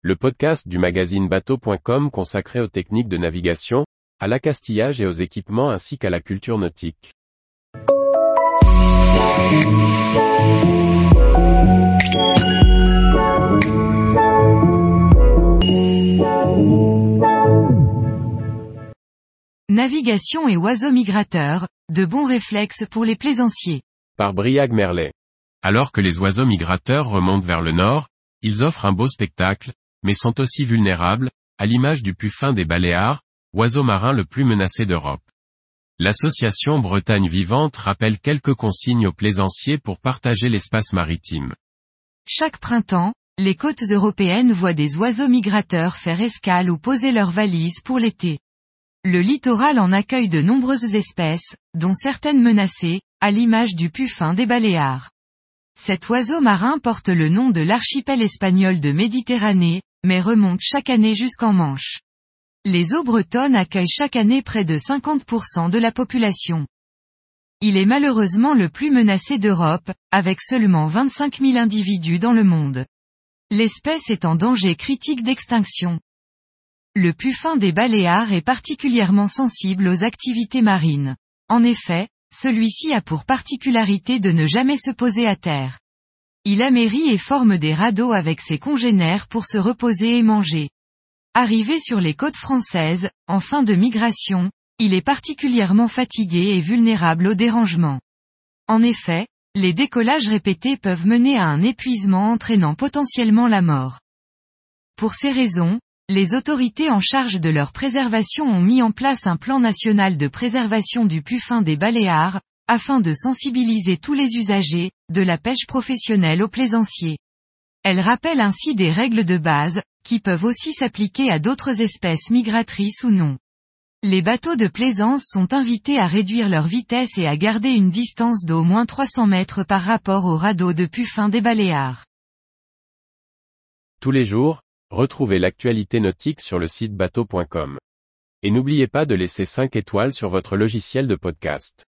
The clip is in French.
le podcast du magazine bateau.com consacré aux techniques de navigation, à l'accastillage et aux équipements ainsi qu'à la culture nautique. Navigation et oiseaux migrateurs, de bons réflexes pour les plaisanciers. Par Briag Merlet. Alors que les oiseaux migrateurs remontent vers le nord, ils offrent un beau spectacle, mais sont aussi vulnérables, à l'image du puffin des Baléares, oiseau marin le plus menacé d'Europe. L'association Bretagne Vivante rappelle quelques consignes aux plaisanciers pour partager l'espace maritime. Chaque printemps, les côtes européennes voient des oiseaux migrateurs faire escale ou poser leurs valises pour l'été. Le littoral en accueille de nombreuses espèces, dont certaines menacées, à l'image du puffin des Baléares. Cet oiseau marin porte le nom de l'archipel espagnol de Méditerranée, mais remonte chaque année jusqu'en Manche. Les eaux bretonnes accueillent chaque année près de 50% de la population. Il est malheureusement le plus menacé d'Europe, avec seulement 25 000 individus dans le monde. L'espèce est en danger critique d'extinction. Le puffin des Baléares est particulièrement sensible aux activités marines. En effet, celui-ci a pour particularité de ne jamais se poser à terre. Il amérit et forme des radeaux avec ses congénères pour se reposer et manger. Arrivé sur les côtes françaises, en fin de migration, il est particulièrement fatigué et vulnérable au dérangement. En effet, les décollages répétés peuvent mener à un épuisement entraînant potentiellement la mort. Pour ces raisons, les autorités en charge de leur préservation ont mis en place un plan national de préservation du puffin des Baléares, afin de sensibiliser tous les usagers, de la pêche professionnelle aux plaisanciers. Elle rappelle ainsi des règles de base, qui peuvent aussi s'appliquer à d'autres espèces migratrices ou non. Les bateaux de plaisance sont invités à réduire leur vitesse et à garder une distance d'au moins 300 mètres par rapport au radeau de puffin des Baléares. Tous les jours, retrouvez l'actualité nautique sur le site bateau.com. Et n'oubliez pas de laisser 5 étoiles sur votre logiciel de podcast.